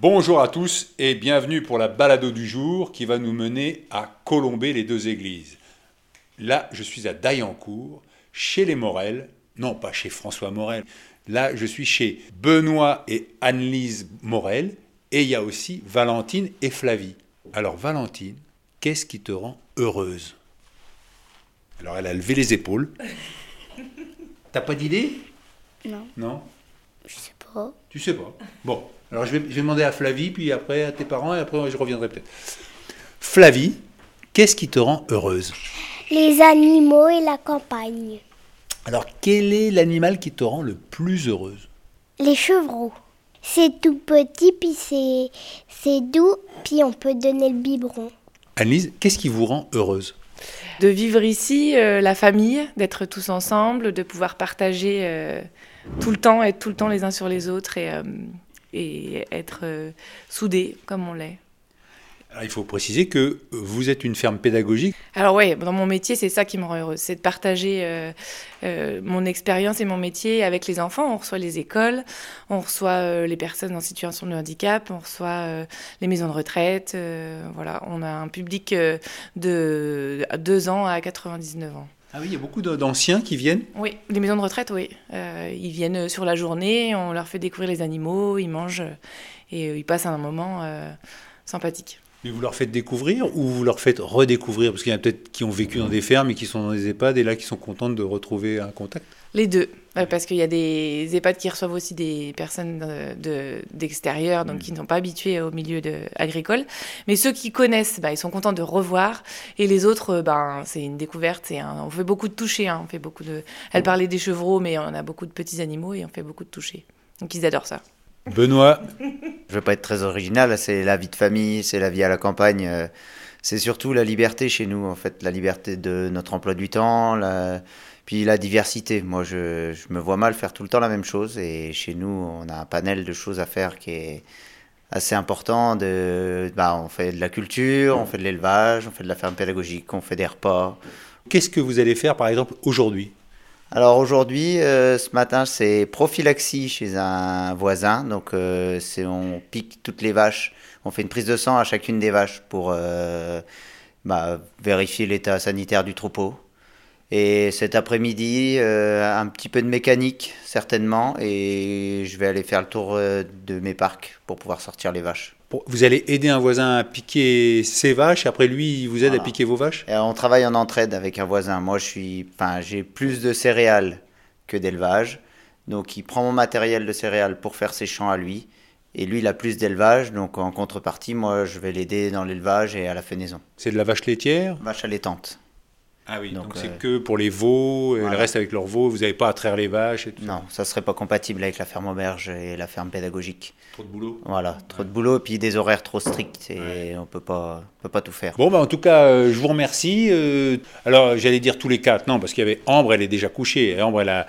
Bonjour à tous et bienvenue pour la balado du jour qui va nous mener à Colomber les deux églises. Là, je suis à Dayancourt, chez les Morel, non pas chez François Morel. Là, je suis chez Benoît et Annelise Morel et il y a aussi Valentine et Flavie. Alors Valentine, qu'est-ce qui te rend heureuse? Alors elle a levé les épaules. T'as pas d'idée? Non, Non? Je sais pas. Tu sais pas. Bon, alors je vais, je vais demander à Flavie, puis après à tes parents, et après je reviendrai peut-être. Flavie, qu'est-ce qui te rend heureuse? Les animaux et la campagne. Alors quel est l'animal qui te rend le plus heureuse? Les chevreaux. C'est tout petit, puis c'est, c'est doux, puis on peut donner le biberon. Annelise, qu'est-ce qui vous rend heureuse? De vivre ici, euh, la famille, d'être tous ensemble, de pouvoir partager euh, tout le temps, être tout le temps les uns sur les autres et, euh, et être euh, soudés comme on l'est. Alors, il faut préciser que vous êtes une ferme pédagogique. Alors ouais, dans mon métier, c'est ça qui me rend heureuse, c'est de partager euh, euh, mon expérience et mon métier avec les enfants. On reçoit les écoles, on reçoit euh, les personnes en situation de handicap, on reçoit les maisons de retraite. voilà, on a un public de 2 ans à 99 ans. Ah oui, il y a beaucoup d'anciens qui viennent. Oui, les maisons de retraite, oui. Euh, ils viennent sur la journée, on leur fait découvrir les animaux, ils mangent euh, et euh, ils passent un moment euh, sympathique. Mais vous leur faites découvrir ou vous leur faites redécouvrir? Parce qu'il y en a peut-être qui ont vécu dans des fermes et qui sont dans des EHPAD et là qui sont contentes de retrouver un contact. Les deux, euh, parce qu'il y a des EHPAD qui reçoivent aussi des personnes de- de- d'extérieur, donc qui ne sont pas habitués au milieu de, agricole. Mais ceux qui connaissent, bah, ils sont contents de revoir. Et les autres, euh, ben, c'est une découverte. un- on fait beaucoup de toucher. hein, on fait beaucoup de... Elle parlait des chevreaux, mais on a beaucoup de petits animaux et on fait beaucoup de toucher. Donc ils adorent ça. Benoît, Je veux pas être très original, c'est la vie de famille, c'est la vie à la campagne. euh, C'est surtout la liberté chez nous, en fait, la liberté de notre emploi du temps, la- puis la diversité. Moi, je, je me vois mal faire tout le temps la même chose, et chez nous, on a un panel de choses à faire qui est assez important. De, bah, on fait de la culture, on fait de l'élevage, on fait de la ferme pédagogique, on fait des repas. qu'est-ce que vous allez faire par exemple aujourd'hui? Alors aujourd'hui, euh, ce matin, c'est prophylaxie chez un voisin. Donc euh, on pique toutes les vaches, on fait une prise de sang à chacune des vaches pour euh, bah, vérifier l'état sanitaire du troupeau. Et cet après-midi, euh, un petit peu de mécanique certainement, et je vais aller faire le tour euh, de mes parcs pour pouvoir sortir les vaches. Vous allez aider un voisin à piquer ses vaches, et après lui, il vous aide à piquer vos vaches? Et on travaille en entraide avec un voisin. Moi, je suis, enfin, j'ai plus de céréales que d'élevage. Donc, il prend mon matériel de céréales pour faire ses champs à lui. Et lui, il a plus d'élevage. Donc, en contrepartie, moi, je vais l'aider dans l'élevage et à la fenaison. C'est de la vache laitière? Vache allaitante. Ah oui, donc c'est euh, que pour les veaux, et voilà. le reste avec leurs veaux, vous n'avez pas à traire les vaches et tout Non, ça serait pas compatible avec la ferme auberge et la ferme pédagogique. Trop de boulot. Voilà, trop de boulot et puis des horaires trop stricts et on peut pas, on peut pas tout faire. Bon, bah, en tout cas, euh, je vous remercie. Euh, alors, j'allais dire tous les quatre, non, parce qu'il y avait Ambre, elle est déjà couchée. Et Ambre, elle a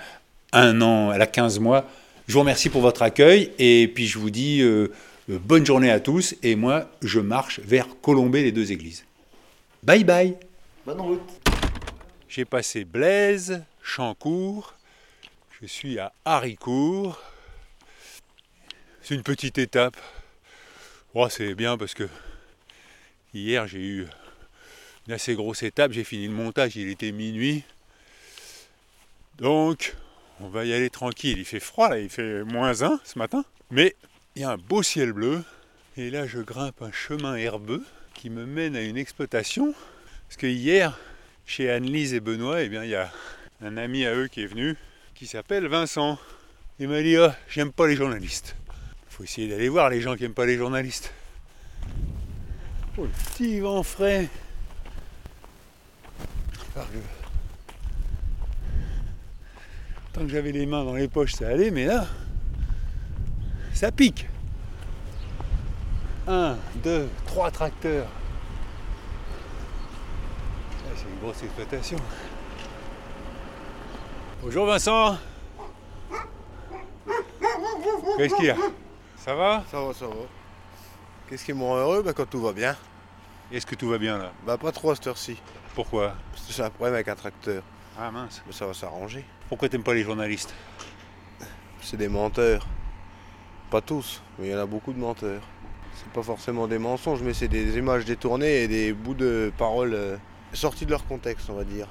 un an, elle a 15 mois. Je vous remercie pour votre accueil. Et puis, je vous dis euh, euh, bonne journée à tous. Et moi, je marche vers Colombey, les deux églises. Bye bye. Bonne route. J'ai passé Blaise, Chancourt. Je suis à Haricourt. C'est une petite étape. Oh, c'est bien parce que hier j'ai eu une assez grosse étape. J'ai fini le montage, il était minuit. Donc, on va y aller tranquille. Il fait froid là, il fait moins 1 ce matin. Mais il y a un beau ciel bleu. Et là, je grimpe un chemin herbeux qui me mène à une exploitation. Parce que hier, chez Anne-Lise et Benoît, eh bien, il y a un ami à eux qui est venu, qui s'appelle Vincent. Il m'a dit Ah, J'aime pas les journalistes. faut essayer d'aller voir les gens qui n'aiment pas les journalistes. Oh, le petit vent frais. Tant que j'avais les mains dans les poches, ça allait, mais là, ça pique. Un, deux, trois tracteurs. Ah, C'est une grosse exploitation. Bonjour Vincent. Qu'est-ce qu'il y a? Ça va? Ça va, ça va. Qu'est-ce qui me rend heureux? Bah, Quand tout va bien. Est-ce que tout va bien là? Bah pas trop à cette heure-ci. Pourquoi? Parce que c'est un problème avec un tracteur. Ah mince. Mais ça va s'arranger. Pourquoi t'aimes pas les journalistes? C'est des menteurs. Pas tous, mais il y en a beaucoup de menteurs. C'est pas forcément des mensonges, mais c'est des images détournées et des bouts de paroles euh, sortis de leur contexte, on va dire.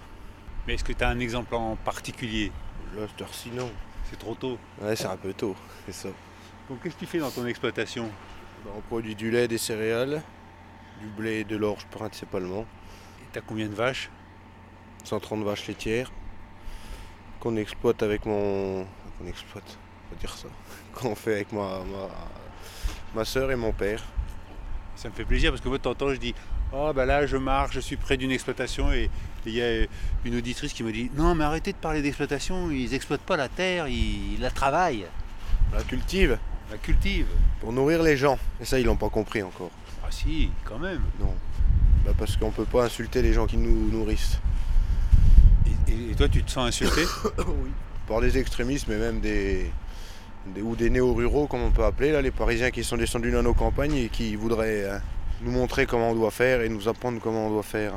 Mais est-ce que tu as un exemple en particulier? Là, cette heure-ci, non. C'est trop tôt. Ouais, c'est un peu tôt, c'est ça. Donc qu'est-ce que tu fais dans ton exploitation? Bah, on produit du lait, des céréales, du blé et de l'orge principalement. Et t'as combien de vaches? 130 vaches laitières qu'on exploite avec mon. qu'on exploite, on va dire ça. Qu'on fait avec ma, ma, ma soeur et mon père. Ça me fait plaisir parce que moi temps je dis Oh bah là je marche, je suis près d'une exploitation et il y a une auditrice qui me dit Non mais arrêtez de parler d'exploitation, ils exploitent pas la terre, ils la travaillent, la cultive la cultivent. pour nourrir les gens. Et ça, ils l'ont pas compris encore. Ah si, quand même. Non. Bah, parce qu'on peut pas insulter les gens qui nous nourrissent. Et, et- et toi tu te sens insulté oui. Par des extrémistes, mais même des, des- ou des néo-ruraux, comme on peut appeler, là, les Parisiens qui sont descendus dans nos campagnes et qui voudraient euh, nous montrer comment on doit faire et nous apprendre comment on doit faire.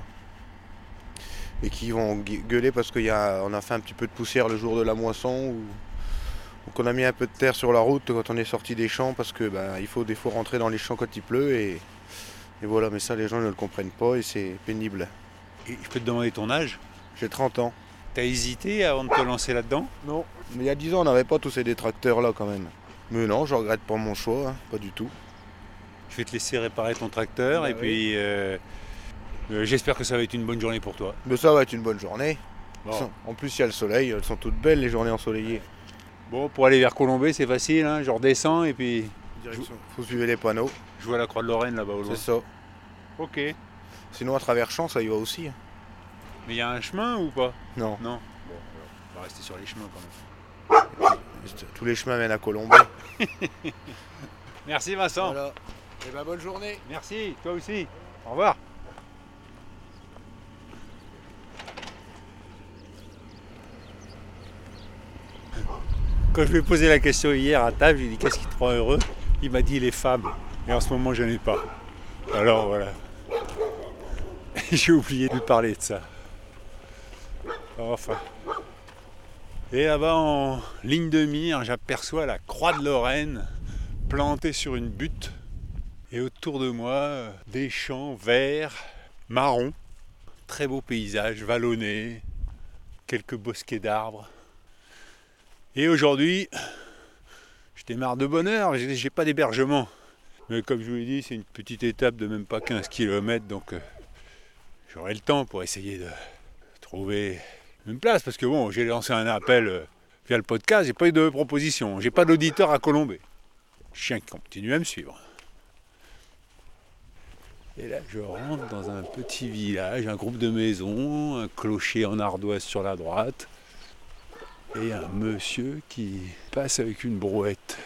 Et qui vont gue- gueuler parce qu'on a, a fait un petit peu de poussière le jour de la moisson ou, ou qu'on a mis un peu de terre sur la route quand on est sorti des champs parce que ben, il faut des fois rentrer dans les champs quand il pleut et, et voilà, mais ça les gens ne le comprennent pas et c'est pénible. Et je peux te demander ton âge? J'ai 30 ans. T'as hésité avant de te lancer là-dedans? Non. Mais il y a 10 ans, on n'avait pas tous ces détracteurs là quand même. Mais non, je regrette pas mon choix, hein, pas du tout. Je vais te laisser réparer ton tracteur Bah et oui. puis euh, euh, j'espère que ça va être une bonne journée pour toi. Mais ça va être une bonne journée. Bon. En plus, il y a le soleil, elles sont toutes belles les journées ensoleillées. Bon, pour aller vers Colombay, c'est facile, hein, je redescends et puis Faut suivre les panneaux, je vois la Croix de Lorraine là-bas au loin. c'est ça. Ok. Sinon, à travers champs, ça y va aussi. hein. Mais il y a un chemin ou pas? Non, Non. Bon, alors, on va rester sur les chemins quand même. tous les chemins mènent à Colombay. Merci Vincent. Voilà. Et ben bonne journée. Merci, toi aussi. Au revoir. Quand je lui ai posé la question hier à table, j'ai dit qu'est-ce qui te rend heureux? Il m'a dit les femmes. Et en ce moment, je n'en ai pas. Alors voilà. j'ai oublié de lui parler de ça. Enfin. Et là-bas, en ligne de mire, j'aperçois la croix de Lorraine plantée sur une butte. Et autour de moi, euh, des champs verts, marrons, très beau paysage, vallonné, quelques bosquets d'arbres. Et aujourd'hui, je démarre de bonne heure, j'ai pas d'hébergement. Mais comme je vous l'ai dit, c'est une petite étape de même pas 15 km, donc euh, j'aurai le temps pour essayer de trouver une place. Parce que bon, j'ai lancé un appel euh, via le podcast, j'ai pas eu de proposition, j'ai pas d'auditeur à Colombay. Chien qui continue à me suivre. Et là, je rentre dans un petit village, un groupe de maisons, un clocher en ardoise sur la droite, et un monsieur qui passe avec une brouette.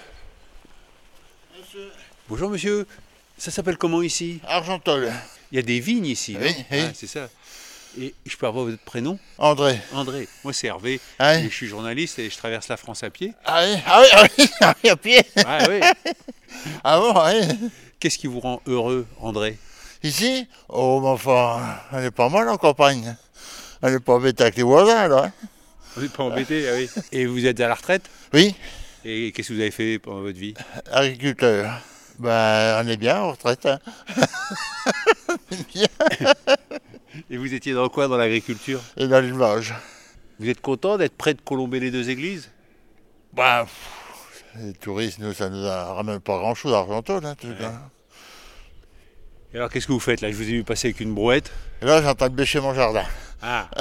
Bonjour monsieur, ça s'appelle comment ici? Argentol. Il y a des vignes ici, non? Oui, oui. Ah, c'est ça. Et je peux avoir votre prénom? André. André. Moi c'est Hervé, Ah et oui, je suis journaliste et je traverse la France à pied. ah oui, ah oui, ah oui, ah oui, à pied. Ah oui Ah bon, oui. Qu'est-ce qui vous rend heureux, André? Ici Oh, mais enfin, elle est pas mal en campagne. Elle est pas embêtée avec les voisins, là. Vous n'êtes pas embêté, ah oui. Et vous êtes à la retraite? Oui, Et qu'est-ce que vous avez fait pendant votre vie? Agriculteur. Ben, on est bien en retraite. hein. Et vous étiez dans quoi dans l'agriculture? Et dans l'élevage. Vous êtes content d'être près de colomber les deux églises? Ben, pff, les touristes, nous, ça nous ramène pas grand-chose à Argentol, hein, en tout cas. Et alors qu'est-ce que vous faites là? Je vous ai vu passer avec une brouette. Et là, j'ai en train de bêcher mon jardin. Ah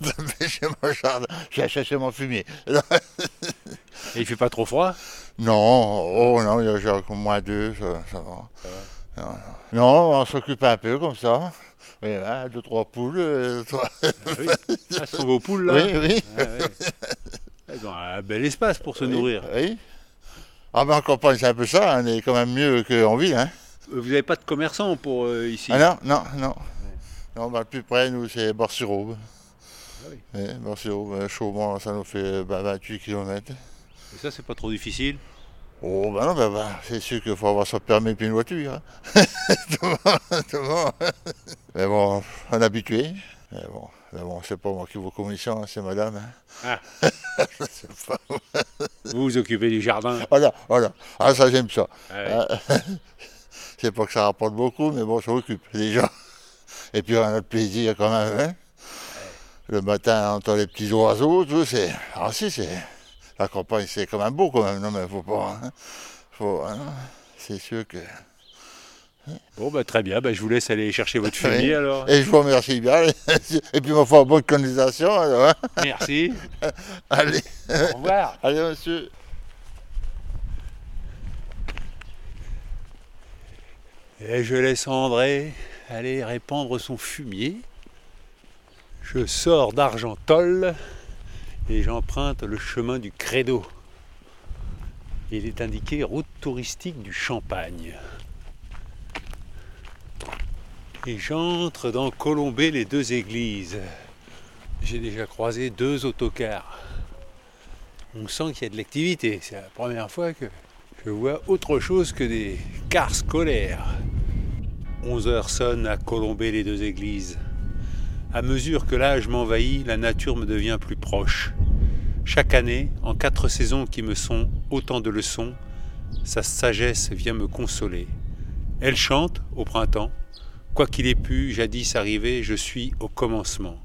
de bêcher mon jardin. J'ai cherché mon fumier. Et il fait pas trop froid? Non, oh non, il y a moins deux, ça, ça va. Non, non, on s'occupe un peu comme ça. Oui, hein, deux, trois poules. euh, trois- Ah oui. Ah, ce sont vos poules là? Oui, oui. Ah, ouais. Elles ont un bel espace pour se oui, nourrir. Oui. Ah ben en campagne, c'est un peu ça, on est quand même mieux qu'en ville. Hein. Euh, Vous n'avez pas de commerçants pour euh, ici Ah non, non, non. Non, bah, le plus près, nous, c'est Bar-sur-Aube. Ah oui. Ouais, Bar-sur-Aube, euh, Chaumont, ça nous fait bah, 28 km. Et ça, c'est pas trop difficile? Oh, bah non, bah, bah, c'est sûr qu'il faut avoir son permis puis une voiture. Hein. Tout le monde. Mais bon, on est habitué. Mais bon, mais bon c'est pas moi qui vous commission, hein, c'est madame. hein. Ah. Pas- Vous vous occupez du jardin? Voilà, voilà. Ah, ça, j'aime ça. Ah ouais. C'est pas que ça rapporte beaucoup, mais bon, ça occupe déjà. Et puis on a le plaisir quand même. hein. Le matin, on entend les petits oiseaux, tout, c'est. Ah si, c'est. La campagne, c'est quand même beau quand même, non mais faut pas. hein. Faut. hein. C'est sûr que. Bon, bah, très bien. Bah, je vous laisse aller chercher votre fumier Oui. alors. Et je vous remercie bien. Et puis, va faire bonne canalisation. Alors. Merci. Allez, Au revoir. allez, monsieur. Et je laisse André aller répandre son fumier. Je sors d'Argentol et j'emprunte le chemin du Credo. Il est indiqué route touristique du Champagne. Et j'entre dans Colombey les deux églises. J'ai déjà croisé deux autocars. On sent qu'il y a de l'activité. C'est la première fois que je vois autre chose que des cars scolaires. 11 heures sonnent à Colombey les deux églises. À mesure que l'âge m'envahit, la nature me devient plus proche. Chaque année, en quatre saisons qui me sont autant de leçons, sa sagesse vient me consoler. Elle chante au printemps. Quoi qu'il ait pu jadis arriver, je suis au commencement.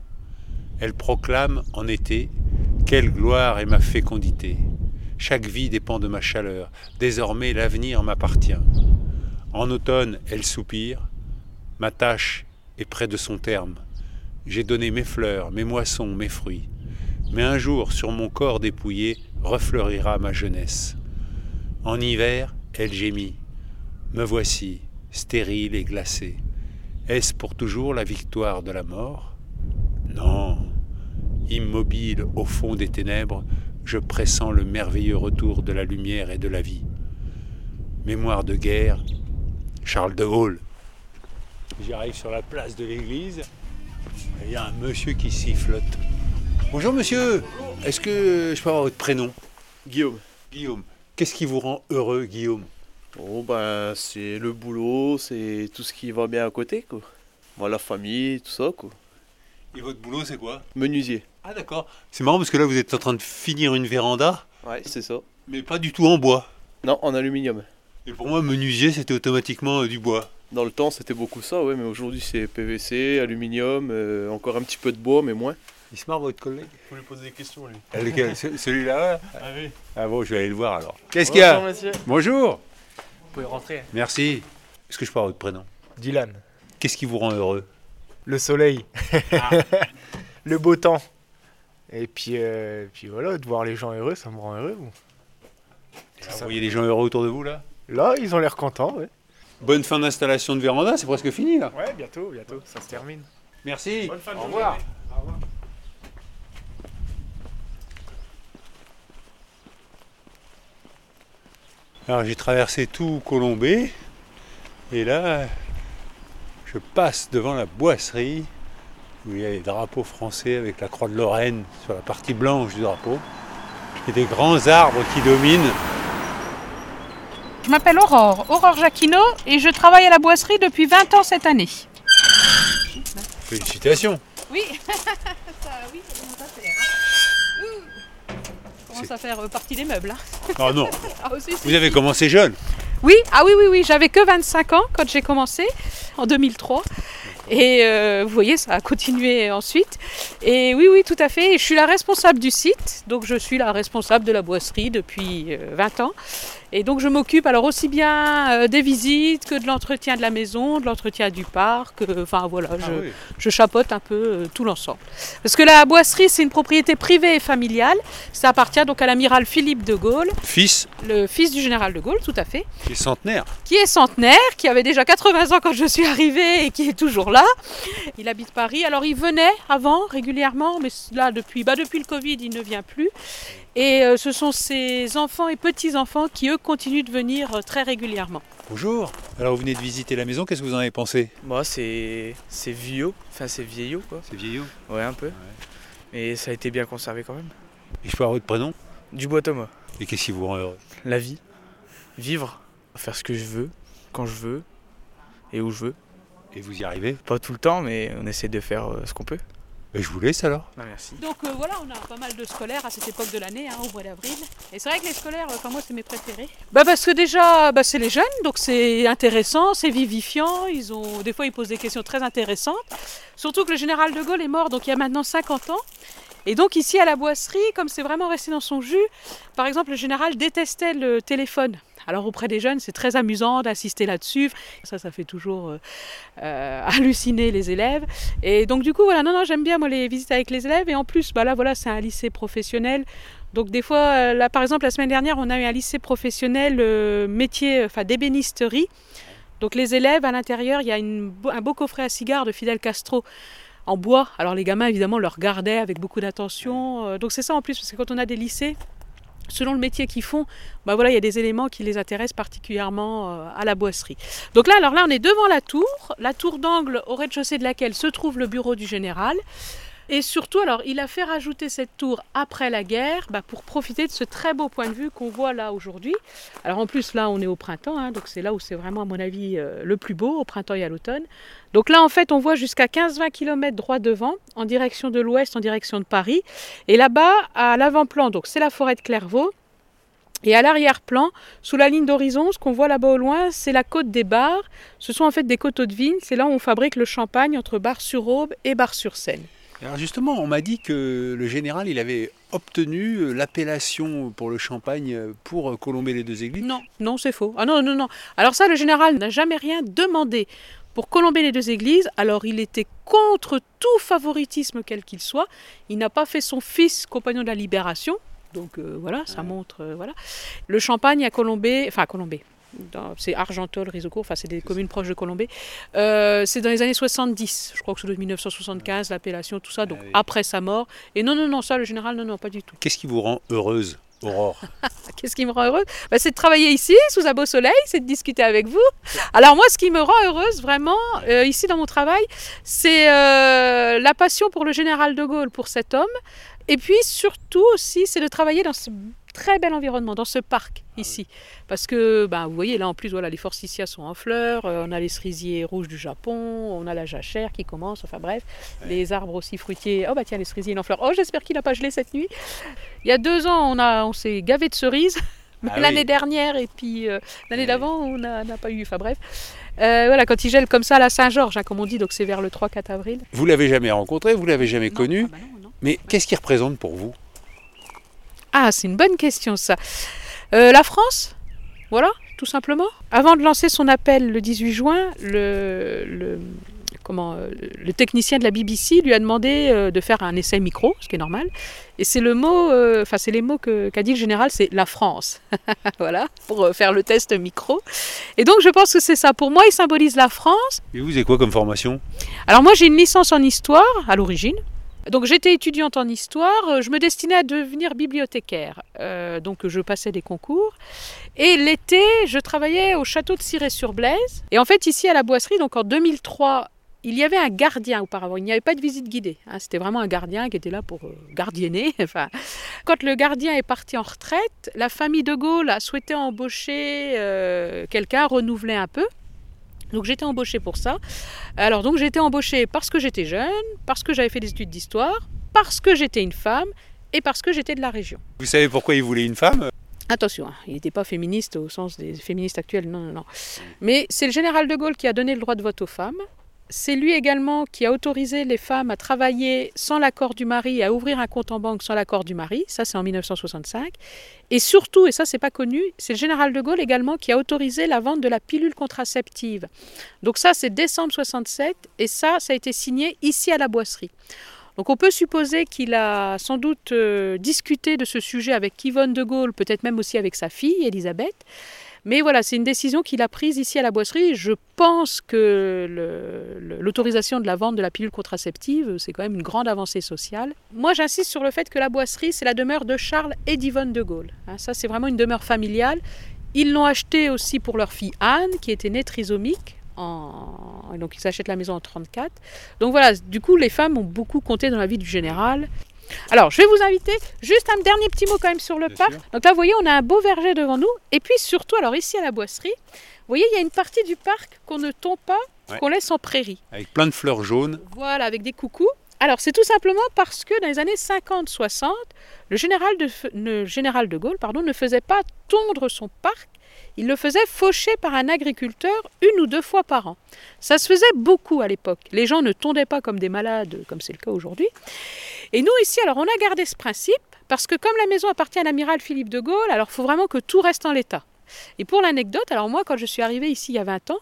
Elle proclame en été Quelle gloire est ma fécondité Chaque vie dépend de ma chaleur. Désormais l'avenir m'appartient. En automne, elle soupire. Ma tâche est près de son terme. J'ai donné mes fleurs, mes moissons, mes fruits. Mais un jour, sur mon corps dépouillé, refleurira ma jeunesse. En hiver, elle gémit. Me voici, stérile et glacé. Est-ce pour toujours la victoire de la mort? Non. Immobile au fond des ténèbres, je pressens le merveilleux retour de la lumière et de la vie. Mémoire de guerre, Charles de Gaulle. J'arrive sur la place de l'église. Il y a un monsieur qui sifflote. Bonjour monsieur, est-ce que je peux avoir votre prénom? Guillaume. Guillaume. Qu'est-ce qui vous rend heureux, Guillaume? Bon, ben, c'est le boulot, c'est tout ce qui va bien à côté, quoi. Moi, la famille, tout ça, quoi. Et votre boulot, c'est quoi Menuisier. Ah d'accord. C'est marrant parce que là, vous êtes en train de finir une véranda, Ouais, c'est ça. mais pas du tout en bois. Non, en aluminium. Et pour moi, menuisier, c'était automatiquement euh, du bois. Dans le temps, c'était beaucoup ça, ouais, mais aujourd'hui, c'est PVC, aluminium, euh, encore un petit peu de bois, mais moins. Il se marre, votre collègue Faut lui poser des questions, lui. Ah, Lequel Ce- Celui-là ouais Ah oui. Ah bon, je vais aller le voir alors. Qu'est-ce qu'il y a monsieur. Bonjour Vous pouvez rentrer. Merci. Est-ce que je peux avoir votre prénom Dylan. Qu'est-ce qui vous rend heureux Le soleil. le beau temps. Et puis, euh, puis voilà, de voir les gens heureux, ça me rend heureux. bon. Vous voyez des gens heureux autour de vous là? Là, ils ont l'air contents, ouais. Bonne fin d'installation de véranda, c'est presque fini là. Ouais, bientôt, bientôt, ça se termine. Merci. Bonne fin de Au journée. revoir. Au revoir. Alors j'ai traversé tout Colombey et là je passe devant la boisserie où il y a les drapeaux français avec la croix de Lorraine sur la partie blanche du drapeau et des grands arbres qui dominent. Je m'appelle Aurore, Aurore Jacquino, et je travaille à la boisserie depuis 20 ans cette année. Félicitations. Oui, ça, oui, ça commence à faire. hein. Ça commence à faire euh, partie des meubles. hein. Oh non, Ah, aussi, vous avez commencé jeune. Oui, ah oui, oui, oui, j'avais que 25 ans quand j'ai commencé, en 2003. Et euh, vous voyez, ça a continué ensuite. Et oui, oui, tout à fait. Et je suis la responsable du site, donc je suis la responsable de la boisserie depuis euh, 20 ans. Et donc je m'occupe alors aussi bien euh, des visites que de l'entretien de la maison, de l'entretien du parc. euh, Enfin voilà, je, je chapeaute un peu euh, tout l'ensemble. Parce que la boisserie, c'est une propriété privée et familiale. Ça appartient donc à l'amiral Philippe de Gaulle, Fils le fils du général de Gaulle, tout à fait qui est centenaire. qui est centenaire, qui avait déjà 80 ans quand je suis arrivée et qui est toujours là. Il habite Paris. Alors il venait avant régulièrement, mais là depuis, bah, depuis le Covid, il ne vient plus. Et euh, ce sont ces enfants et petits-enfants qui, eux, continuent de venir euh, très régulièrement. Bonjour. Alors vous venez de visiter la maison, qu'est-ce que vous en avez pensé? Moi, c'est c'est vieux, enfin c'est vieillot quoi. C'est vieillot? Ouais, un peu. Mais ça a été bien conservé quand même. Et je peux avoir votre prénom? Dubois Thomas. Et qu'est-ce qui vous rend heureux? La vie, vivre, faire ce que je veux, quand je veux et où je veux. Et vous y arrivez? Pas tout le temps, mais on essaie de faire euh, ce qu'on peut. Et je vous laisse alors Ah, merci. Donc euh, voilà, on a pas mal de scolaires à cette époque de l'année, hein, au mois d'avril. Et c'est vrai que les scolaires, euh, enfin moi c'est mes préférés. Bah parce que déjà, bah, c'est les jeunes, donc c'est intéressant, c'est vivifiant. Ils ont, des fois ils posent des questions très intéressantes. Surtout que le général de Gaulle est mort, donc il y a maintenant 50 ans. Et donc ici à la boisserie, comme c'est vraiment resté dans son jus, par exemple le général détestait le téléphone. Alors auprès des jeunes, c'est très amusant d'assister là-dessus. Ça, ça fait toujours euh, euh, halluciner les élèves. Et donc du coup, voilà, non, non, j'aime bien moi les visites avec les élèves. Et en plus, bah là, voilà, c'est un lycée professionnel. Donc des fois, euh, là par exemple, la semaine dernière, on a eu un lycée professionnel métier, enfin d'ébénisterie. Donc les élèves, à l'intérieur, il y a un beau coffret à cigares de Fidel Castro bois. Alors les gamins, évidemment, le regardaient avec beaucoup d'attention. Euh, Donc c'est ça en plus, parce que quand on a des lycées, selon le métier qu'ils font, bah voilà, il y a des éléments qui les intéressent particulièrement euh, à la boisserie. Donc là, alors là, on est devant la tour, la tour d'angle au rez-de-chaussée de laquelle se trouve le bureau du général. Et surtout, alors, il a fait rajouter cette tour après la guerre bah, pour profiter de ce très beau point de vue qu'on voit là aujourd'hui. Alors en plus, là, on est au printemps, hein, donc c'est là où c'est vraiment, à mon avis, euh, le plus beau, au printemps et à l'automne. Donc là, en fait, on voit jusqu'à 15-20 km droit devant, en direction de l'ouest, en direction de Paris. Et là-bas, à l'avant-plan, donc c'est la forêt de Clairvaux. Et à l'arrière-plan, sous la ligne d'horizon, ce qu'on voit là-bas au loin, c'est la côte des Bars. Ce sont en fait des coteaux de vigne. C'est là où on fabrique le champagne entre Bar-sur-Aube et Bar-sur-Seine. Alors justement, on m'a dit que le général, il avait obtenu euh, l'appellation pour le champagne euh, pour euh, colomber les deux églises. Non, non, c'est faux. Ah non, non, non. Alors ça, le général n'a jamais rien demandé pour colomber les deux églises. Alors il était contre tout favoritisme quel qu'il soit. Il n'a pas fait son fils compagnon de la libération. Donc euh, voilà, ça montre. euh, voilà. Le champagne à Colombé, enfin à Colombé. C'est Argentol, Rizeaucourt, enfin c'est des communes proches de Colombé. Euh, c'est dans les années 70, je crois que c'est de 1975, l'appellation, tout ça, donc après sa mort. Et non, non, non, ça le général, non, non, pas du tout. Qu'est-ce qui vous rend heureuse, Aurore Qu'est-ce qui me rend heureuse? Bah, C'est de travailler ici, sous un beau soleil, c'est de discuter avec vous. Alors moi, ce qui me rend heureuse, vraiment, euh, ici dans mon travail, c'est euh, la passion pour le général de Gaulle, pour cet homme. Et puis surtout aussi, c'est de travailler dans ce très bel environnement, dans ce parc ici. Parce que, ben, vous voyez, là en plus, voilà, les forsythias sont en fleurs, euh, on a les cerisiers rouges du Japon, on a la jachère qui commence, enfin bref, les arbres aussi fruitiers. Oh bah tiens, les cerisiers en fleurs. Oh, j'espère qu'il n'a pas gelé cette nuit. Il y a deux ans, on, a, on s'est gavé de cerises. Ah oui. l'année dernière et puis euh, l'année d'avant, on n'a pas eu. Enfin bref. Euh, voilà, quand il gèle comme ça à la Saint-Georges, hein, comme on dit, donc c'est vers le 3-4 avril. Vous l'avez jamais rencontré, vous l'avez jamais connu. Ah bah non, non. Mais qu'est-ce qu'il représente pour vous? Ah, c'est une bonne question ça. Euh, la France Voilà, tout simplement. Avant de lancer son appel le 18 juin, le, le- comment, euh, le technicien de la BBC lui a demandé euh, de faire un essai micro, ce qui est normal. Et c'est le mot, euh, enfin c'est les mots qu'a dit le général, c'est la France. voilà, pour faire le test micro. Et donc je pense que c'est ça. Pour moi, il symbolise la France. Et vous, c'est quoi comme formation? Alors moi j'ai une licence en histoire à l'origine. Donc j'étais étudiante en histoire, euh, je me destinais à devenir bibliothécaire. Euh, donc je passais des concours. Et l'été, je travaillais au château de Ciré-sur-Blaise. Et en fait ici à la boisserie, donc en 2003, il y avait un gardien auparavant. Il n'y avait pas de visite guidée. hein. C'était vraiment un gardien qui était là pour euh, gardienner. Enfin, quand le gardien est parti en retraite, la famille de Gaulle a souhaité embaucher euh, quelqu'un, renouveler un peu. Donc j'étais embauchée pour ça. Alors donc j'ai été embauchée parce que j'étais jeune, parce que j'avais fait des études d'histoire, parce que j'étais une femme et parce que j'étais de la région. Vous savez pourquoi il voulait une femme? Attention, hein, il n'était pas féministe au sens des féministes actuels, non, non, non. Mais c'est le général de Gaulle qui a donné le droit de vote aux femmes. C'est lui également qui a autorisé les femmes à travailler sans l'accord du mari à ouvrir un compte en banque sans l'accord du mari. Ça, c'est en 1965. Et surtout, et ça, c'est pas connu, c'est le général de Gaulle également qui a autorisé la vente de la pilule contraceptive. Donc ça, c'est décembre 67 et ça, ça a été signé ici à la boisserie. Donc on peut supposer qu'il a sans doute euh, discuté de ce sujet avec Yvonne de Gaulle, peut-être même aussi avec sa fille, Elisabeth. Mais voilà, c'est une décision qu'il a prise ici à la boisserie. Je pense que l'autorisation de la vente de la pilule contraceptive, c'est quand même une grande avancée sociale. Moi, j'insiste sur le fait que la boisserie, c'est la demeure de Charles et d'Yvonne de Gaulle. Hein, ça, c'est vraiment une demeure familiale. Ils l'ont achetée aussi pour leur fille Anne, qui était née trisomique. Donc, ils achètent la maison en 34. Donc voilà, du coup, les femmes ont beaucoup compté dans la vie du général. Alors, je vais vous inviter juste un dernier petit mot quand même sur le parc. Donc là, vous voyez, on a un beau verger devant nous. Et puis surtout, alors ici à la boisserie, vous voyez, il y a une partie du parc qu'on ne tombe pas, Ouais. qu'on laisse en prairie. Avec plein de fleurs jaunes. Voilà, avec des coucous. Alors, c'est tout simplement parce que dans les années 50-60, le général de, le général de Gaulle pardon, ne faisait pas tondre son parc, il le faisait faucher par un agriculteur une ou deux fois par an. Ça se faisait beaucoup à l'époque. Les gens ne tondaient pas comme des malades, comme c'est le cas aujourd'hui. Et nous, ici, alors, on a gardé ce principe parce que comme la maison appartient à l'amiral Philippe de Gaulle, alors il faut vraiment que tout reste en l'état. Et pour l'anecdote, alors moi, quand je suis arrivée ici il y a 20 ans,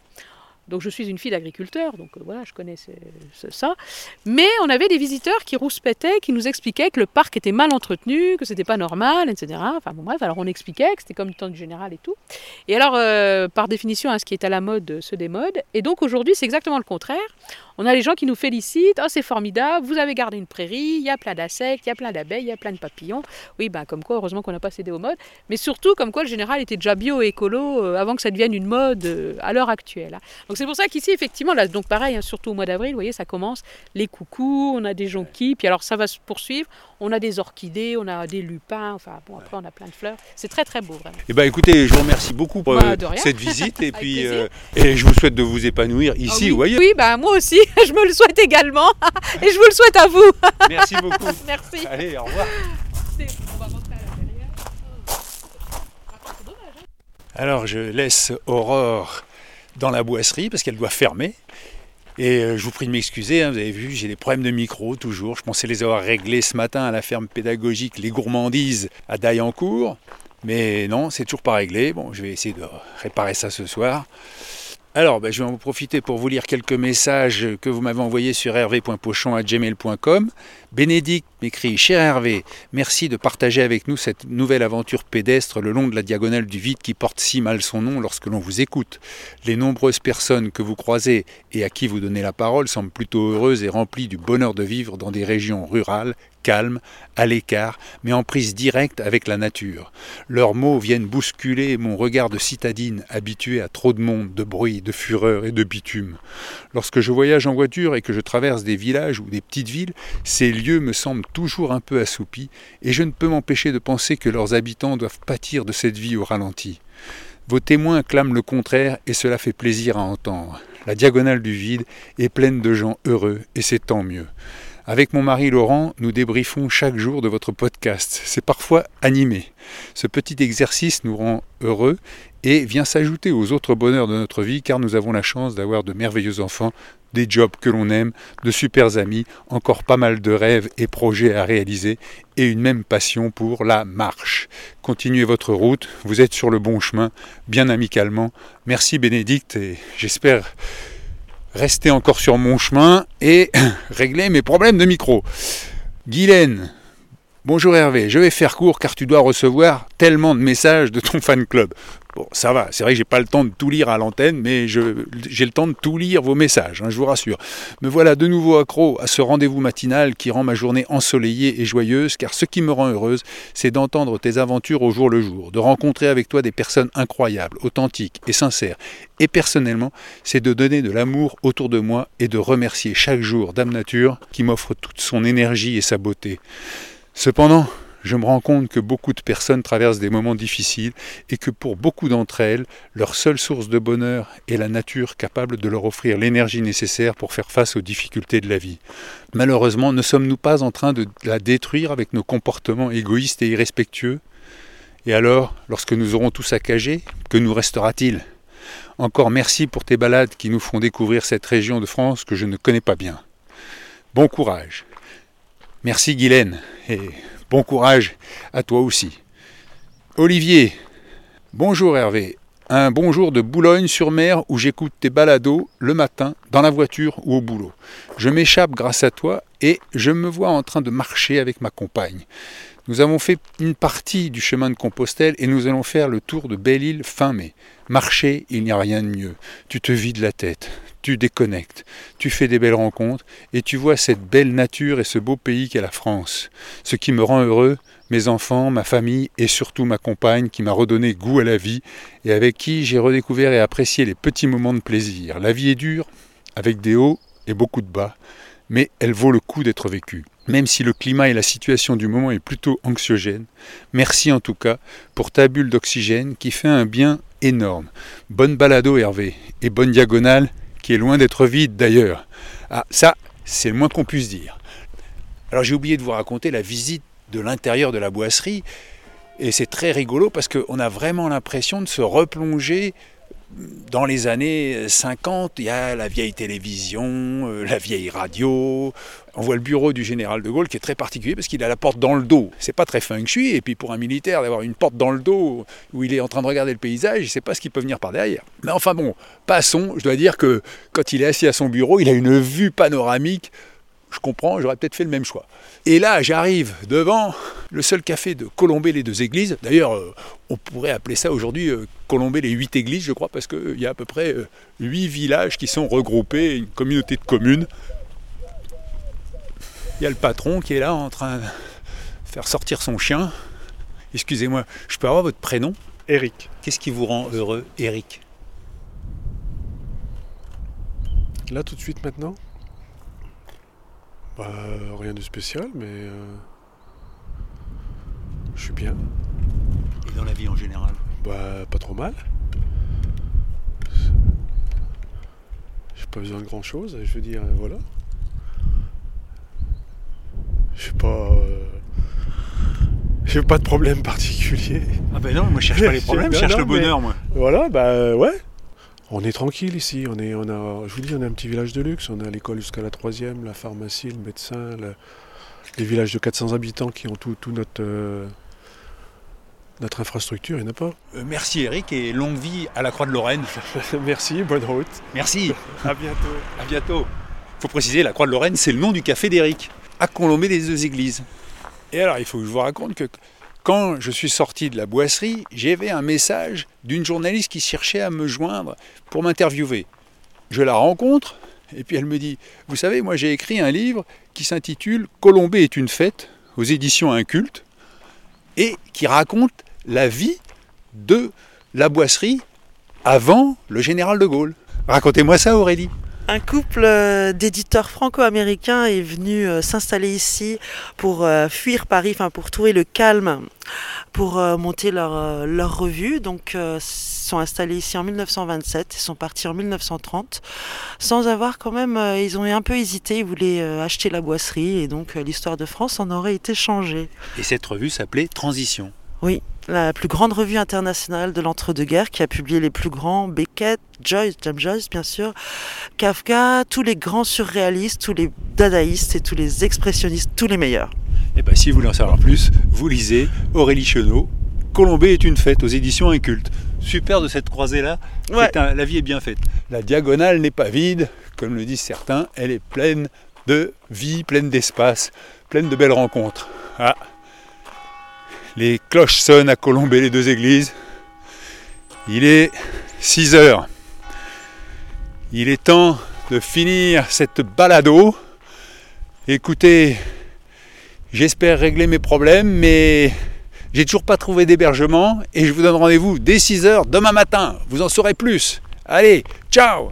donc je suis une fille d'agriculteur, donc euh, voilà, je connais ça. Mais on avait des visiteurs qui rouspétaient, qui nous expliquaient que le parc était mal entretenu, que c'était pas normal, etc. Enfin bon bref, alors on expliquait que c'était comme le temps du général et tout. Et alors, euh, par définition, hein, ce qui est à la mode euh, se démode. Et donc aujourd'hui, c'est exactement le contraire. On a les gens qui nous félicitent, oh c'est formidable, vous avez gardé une prairie, il y a plein d'insectes, il y a plein d'abeilles, il y a plein de papillons. Oui, ben comme quoi, heureusement qu'on n'a pas cédé aux modes. Mais surtout, comme quoi le général était déjà bio et écolo euh, avant que ça devienne une mode euh, à l'heure actuelle. hein. Donc c'est pour ça qu'ici, effectivement, là, donc pareil, hein, surtout au mois d'avril, vous voyez, ça commence, les coucous, on a des jonquilles, puis alors ça va se poursuivre, on a des orchidées, on a des lupins, enfin bon, après on a plein de fleurs. C'est très très beau, vraiment. Eh ben, écoutez, je vous remercie beaucoup pour Bah, euh, cette visite et puis euh, et je vous souhaite de vous épanouir Ah ici oui. ou ailleurs. Oui, bah, moi aussi, je me le souhaite également, et je vous le souhaite à vous. Merci beaucoup. Merci. Allez, au revoir. On va rentrer à l'intérieur. Alors je laisse Aurore dans la boisserie parce qu'elle doit fermer. Et euh, je vous prie de m'excuser, hein, vous avez vu, j'ai des problèmes de micro toujours. Je pensais les avoir réglés ce matin à la ferme pédagogique Les Gourmandises à Daillancourt. Mais non, c'est toujours pas réglé. Bon, je vais essayer de réparer ça ce soir. Alors, ben, je vais en profiter pour vous lire quelques messages que vous m'avez envoyés sur hervé.pochon.gmail.com. Bénédicte m'écrit Cher Hervé, merci de partager avec nous cette nouvelle aventure pédestre le long de la diagonale du vide qui porte si mal son nom lorsque l'on vous écoute. Les nombreuses personnes que vous croisez et à qui vous donnez la parole semblent plutôt heureuses et remplies du bonheur de vivre dans des régions rurales, calmes, à l'écart, mais en prise directe avec la nature. Leurs mots viennent bousculer mon regard de citadine habitué à trop de monde, de bruit, de fureur et de bitume. Lorsque je voyage en voiture et que je traverse des villages ou des petites villes, ces lieux me semblent toujours un peu assoupis, et je ne peux m'empêcher de penser que leurs habitants doivent pâtir de cette vie au ralenti. Vos témoins clament le contraire et cela fait plaisir à entendre. La diagonale du vide est pleine de gens heureux et c'est tant mieux. Avec mon mari Laurent, nous débriefons chaque jour de votre podcast. C'est parfois animé. Ce petit exercice nous rend heureux et vient s'ajouter aux autres bonheurs de notre vie car nous avons la chance d'avoir de merveilleux enfants, des jobs que l'on aime, de super amis, encore pas mal de rêves et projets à réaliser et une même passion pour la marche. Continuez votre route, vous êtes sur le bon chemin, bien amicalement. Merci Bénédicte et j'espère rester encore sur mon chemin et régler mes problèmes de micro. Guylaine, bonjour Hervé, je vais faire court car tu dois recevoir tellement de messages de ton fan club. Bon, ça va, c'est vrai que j'ai pas le temps de tout lire à l'antenne, mais j'ai le temps de tout lire vos messages, hein, je vous rassure. Me voilà de nouveau accro à ce rendez-vous matinal qui rend ma journée ensoleillée et joyeuse, car ce qui me rend heureuse, c'est d'entendre tes aventures au jour le jour, de rencontrer avec toi des personnes incroyables, authentiques et sincères. Et personnellement, c'est de donner de l'amour autour de moi et de remercier chaque jour Dame Nature qui m'offre toute son énergie et sa beauté. Cependant, je me rends compte que beaucoup de personnes traversent des moments difficiles et que pour beaucoup d'entre elles, leur seule source de bonheur est la nature capable de leur offrir l'énergie nécessaire pour faire face aux difficultés de la vie. Malheureusement, ne sommes-nous pas en train de la détruire avec nos comportements égoïstes et irrespectueux? Et alors, lorsque nous aurons tout saccagé, que nous restera-t-il? Encore merci pour tes balades qui nous font découvrir cette région de France que je ne connais pas bien. Bon courage. Merci Guylaine et bon courage à toi aussi. Olivier, bonjour Hervé. Un bonjour de Boulogne-sur-Mer où j'écoute tes balados le matin, dans la voiture ou au boulot. Je m'échappe grâce à toi et je me vois en train de marcher avec ma compagne. Nous avons fait une partie du chemin de Compostelle et nous allons faire le tour de Belle-Île fin mai. Marcher, il n'y a rien de mieux. Tu te vides la tête, tu déconnectes, tu fais des belles rencontres et tu vois cette belle nature et ce beau pays qu'est la France. Ce qui me rend heureux, mes enfants, ma famille et surtout ma compagne qui m'a redonné goût à la vie et avec qui j'ai redécouvert et apprécié les petits moments de plaisir. La vie est dure, avec des hauts et beaucoup de bas, mais elle vaut le coup d'être vécue. Même si le climat et la situation du moment est plutôt anxiogène, merci en tout cas pour ta bulle d'oxygène qui fait un bien énorme. Bonne balado Hervé, et bonne diagonale qui est loin d'être vide d'ailleurs. Ah, ça, c'est le moins qu'on puisse dire. Alors j'ai oublié de vous raconter la visite de l'intérieur de la boisserie. Et c'est très rigolo parce qu'on a vraiment l'impression de se replonger dans les années 50, il y a la vieille télévision, euh, la vieille radio. On voit le bureau du général de Gaulle qui est très particulier parce qu'il a la porte dans le dos. C'est pas très feng shui. Et puis pour un militaire, d'avoir une porte dans le dos où il est en train de regarder le paysage, il sait pas ce qui peut venir par derrière. Mais enfin bon, passons. Je dois dire que quand il est assis à son bureau, il a une vue panoramique je comprends, j'aurais peut-être fait le même choix. Et là, j'arrive devant le seul café de Colombey les deux églises. D'ailleurs, euh, on pourrait appeler ça aujourd'hui euh, Colombey les huit églises, je crois, parce qu'il y a à peu près euh, huit villages qui sont regroupés, une communauté de communes. Il y a le patron qui est là en train de faire sortir son chien. Excusez-moi, je peux avoir votre prénom? Eric. Qu'est-ce qui vous rend heureux, Eric Là, tout de suite, maintenant? Bah, rien de spécial, mais euh, je suis bien. Et dans la vie en général? Bah, pas trop mal. J'ai pas besoin de grand chose, je veux dire, voilà. Je suis pas. Euh, j'ai pas de problème particulier. Ah ben non, moi je cherche pas les problèmes, je cherche le bonheur, moi. Voilà, bah ouais. On est tranquille ici. On est, on a, je vous dis, on a un petit village de luxe. On a l'école jusqu'à la troisième, la pharmacie, le médecin, les villages de 400 habitants qui ont tout, notre, euh, notre infrastructure. Il n'y en a pas. Euh, merci Eric et longue vie à la Croix de Lorraine. merci, bonne route. Merci. à bientôt. À bientôt. Il faut préciser, la Croix de Lorraine, c'est le nom du café d'Eric, à Colombey des deux églises. Et alors, il faut que je vous raconte que quand je suis sorti de la boisserie, j'avais un message d'une journaliste qui cherchait à me joindre pour m'interviewer. Je la rencontre et puis elle me dit Vous savez, moi j'ai écrit un livre qui s'intitule Colombé est une fête aux éditions Inculte et qui raconte la vie de la boisserie avant le général de Gaulle. Racontez-moi ça, Aurélie. Un couple euh, d'éditeurs franco-américains est venu euh, s'installer ici pour euh, fuir Paris, enfin pour trouver le calme, pour monter leur, leur revue. Donc ils sont installés ici en 1927 et sont partis en 1930 sans avoir quand même, ils ont un peu hésité, ils voulaient acheter la boisserie et donc l'histoire de France en aurait été changée. Et cette revue s'appelait Transition. Oui, la plus grande revue internationale de l'entre-deux-guerres qui a publié les plus grands Beckett, Joyce, James Joyce bien sûr, Kafka, tous les grands surréalistes, tous les dadaïstes et tous les expressionnistes, tous les meilleurs. Et eh bien si vous voulez en savoir plus, vous lisez Aurélie Chenot, Colombé est une fête aux éditions Incultes. Super de cette croisée-là, la vie est bien faite. La diagonale n'est pas vide, comme le disent certains, elle est pleine de vie, pleine d'espace, pleine de belles rencontres. Ah. Les cloches sonnent à Colombey, les deux églises. Il est 6 heures. Il est temps de finir cette balado. Écoutez, j'espère régler mes problèmes, mais j'ai toujours pas trouvé d'hébergement et je vous donne rendez-vous dès 6 heures demain matin. Vous en saurez plus. Allez, ciao